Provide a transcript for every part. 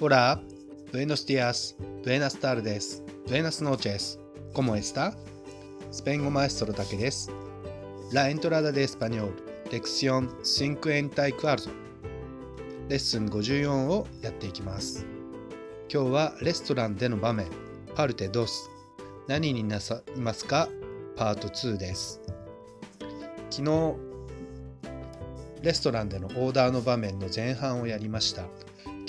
Hola, buenos días, buenas tardes, buenas noches, ¿cómo está? スペイン語マエストロだけです。La entrada de español, lección 54レッスン54をやっていきます。今日はレストランでの場面、パルテドス、何になさいますかパート2です。昨日、レストランでのオーダーの場面の前半をやりました。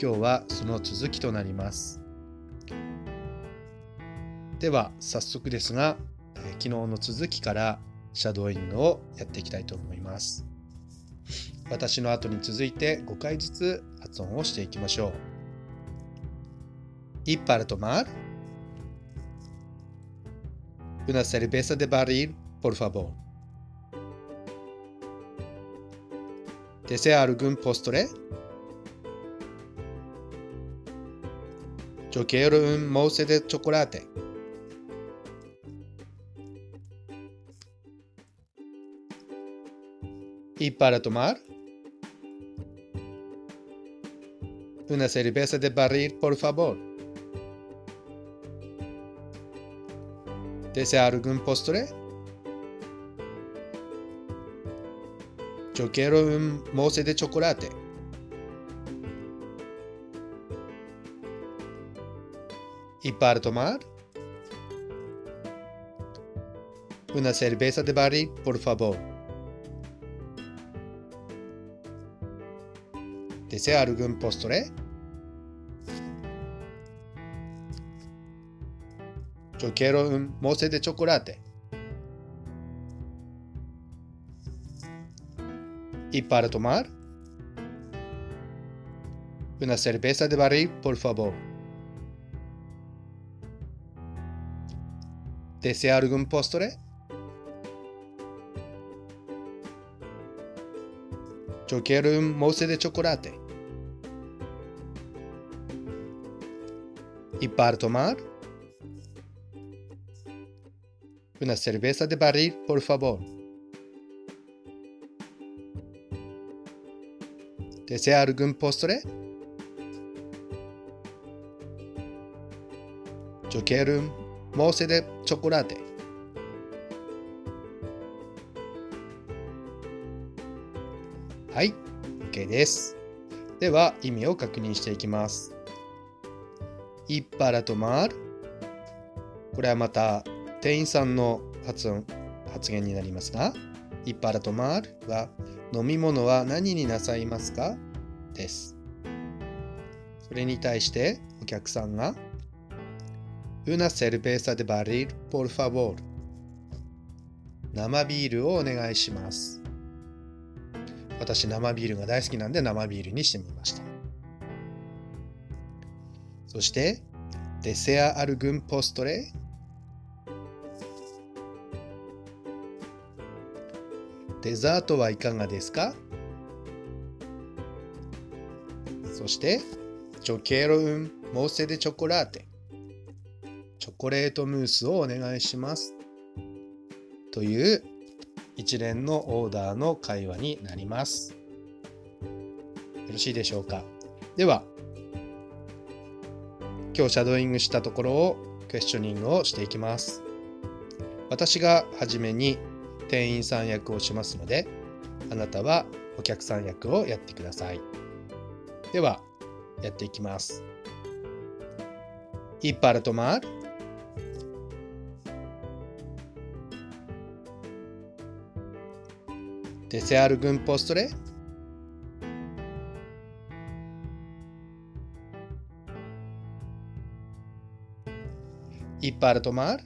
今日はその続きとなります。では早速ですが、昨日の続きからシャドーイングをやっていきたいと思います。私の後に続いて5回ずつ発音をしていきましょう。Y para tomar una cerveza de barril, por favor. ¿Desea algún postre? Yo quiero un mousse de chocolate. ¿Y para tomar? Una cerveza de barril, por favor. ¿Desea algún postre? Yo quiero un mousse de chocolate. ¿Y para tomar? Una cerveza de barril, por favor. ¿Desea algún postre? Yo quiero un mousse de chocolate. ¿Y para tomar? Una cerveza de barril, por favor. ¿Desea algún postre? Yo quiero un mousse de chocolate. ¿Y para tomar? Una cerveza de barril, por favor. ¿Desea algún postre? Yo quiero un mousse de chocolate. OK です。では、意味を確認していきます。いっぱらとまる。これはまた店員さんの発音発言になりますが、いっぱらとまるは、飲み物は何になさいますか？です。それに対してお客さんが、una cerveza de barril, ル生ビールをお願いします。私、生ビールが大好きなんで生ビールにしてみました。そして、デセアアルグンポストレ。デザートはいかがですか？そして、チョケロウンモーセデチョコラーテ。チョコレートムースをお願いします。という一連のオーダーの会話になります。よろしいでしょうか？では、今日シャドーイングしたところをクエスチョニングをしていきます。私がはじめに店員さん役をしますので、あなたはお客さん役をやってください。では、やっていきます。いっぱいとま ¿Desea algún postre? ¿Y para tomar?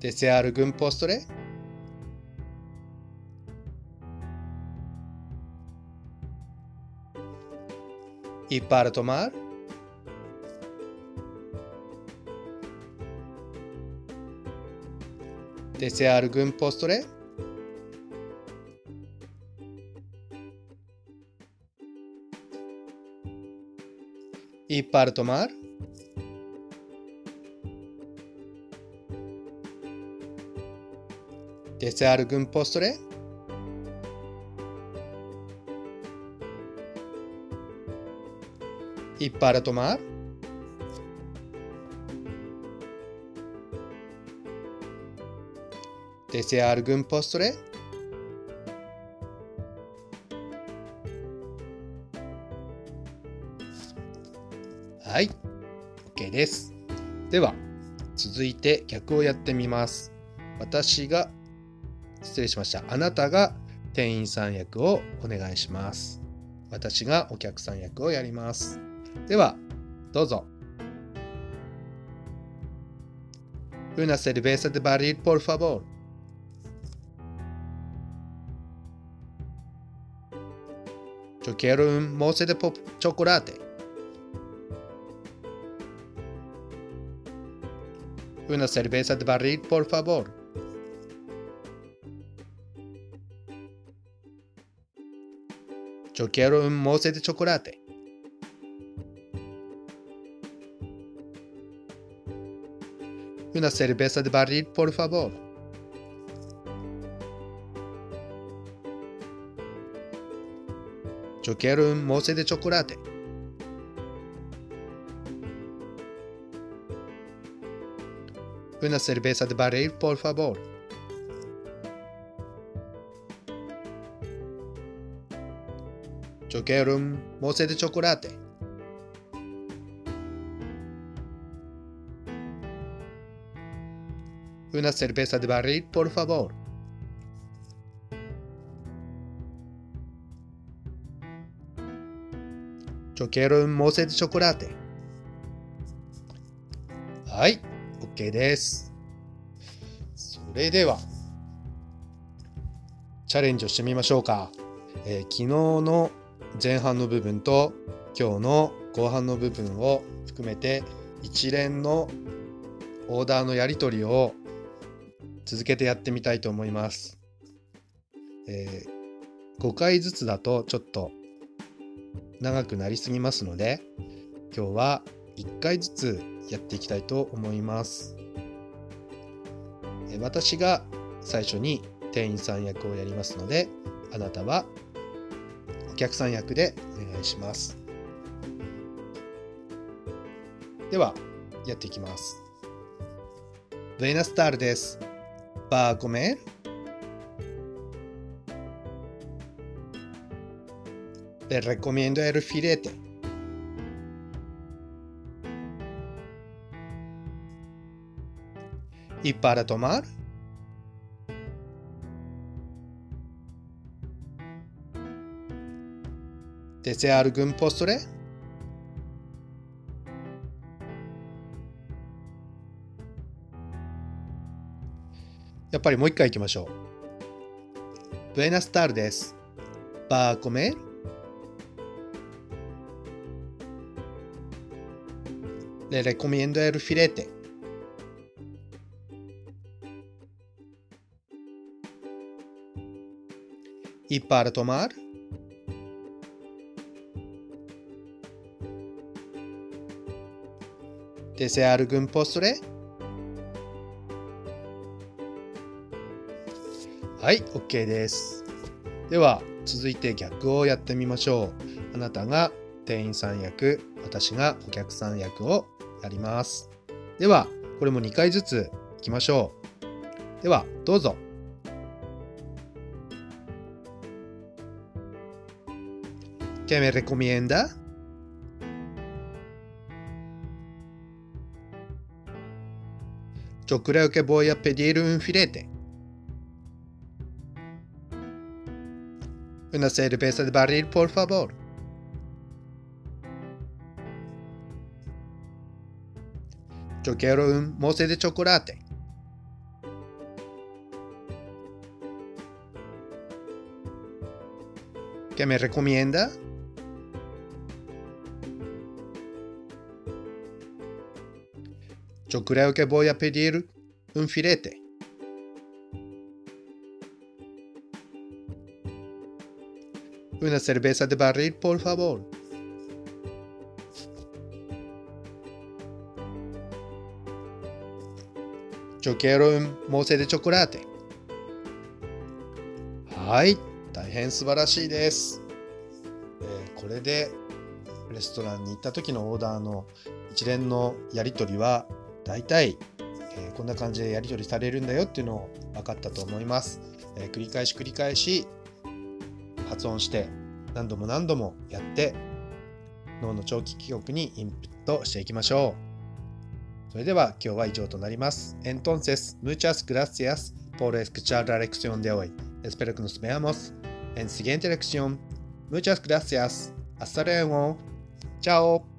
¿Desea algún postre? ¿Y para tomar? ¿Desea algún postre? ¿Y para tomar? ¿Desea algún postre? Y para tomar, ¿desea algún postre? はい、OK です。では、続いて逆をやってみます。私が、失礼しました。あなたが店員さん役をお願いします。私がお客さん役をやります。では、どうぞ。Una cerveza de barril, por favor. Yo quiero un mousse de chocolate. Una cerveza de barril, por favor. Yo quiero un mousse de chocolate. Una cerveza de barril, por favor. Yo quiero un mousse de chocolate. Una cerveza de barril, por favor. Yo quiero un mousse de chocolate. Una cerveza de barril, por favor. Yo quiero un mousse de chocolate. はい。OK です。それでは、チャレンジをしてみましょうか。えー、昨日の前半の部分と今日の後半の部分を含めて一連のオーダーのやり取りを続けてやってみたいと思います。えー、5回ずつだとちょっと長くなりすぎますので今日は1回ずつやっていきたいと思います。私が最初に店員さん役をやりますので、あなたはお客さん役でお願いします。では、やっていきます。Buenas tardes. A comer? Le recomiendo el filete. ¿Y para tomar? ¿Desea algún postre? っぱりもう一回行きましょう。Buenas tardes. ¿Va a comer? Le recomiendo el filete. ¿Y para tomar? ¿Desea algún postre? はい、OK です。では、続いて逆をやってみましょう。あなたが店員さん役、私がお客さん役をやります。では、これも2回ずついきましょう。では、どうぞ。¿Qué me recomienda? Yo creo que voy a pedir un filete. Una cerveza de barril, por favor. Yo quiero un mousse de chocolate. ¿Qué me recomienda? Yo creo que voy a pedir un filete. Una cerveza de barril, por favor. Yo quiero un mousse de chocolate. はい、大変素晴らしいです。えー、これでレストランに行った時のオーダーの一連のやり取りは大体、えー、こんな感じでやり取りされるんだよっていうのを分かったと思います。えー、繰り返し繰り返し発音して何度も何度もやって脳の長期記憶にインプットしていきましょう。それでは今日は以上となります。Entonces, muchas gracias por escuchar la lección de hoy. Espero que nos veamos en siguiente lección. Muchas gracias. Hasta luego. Chao.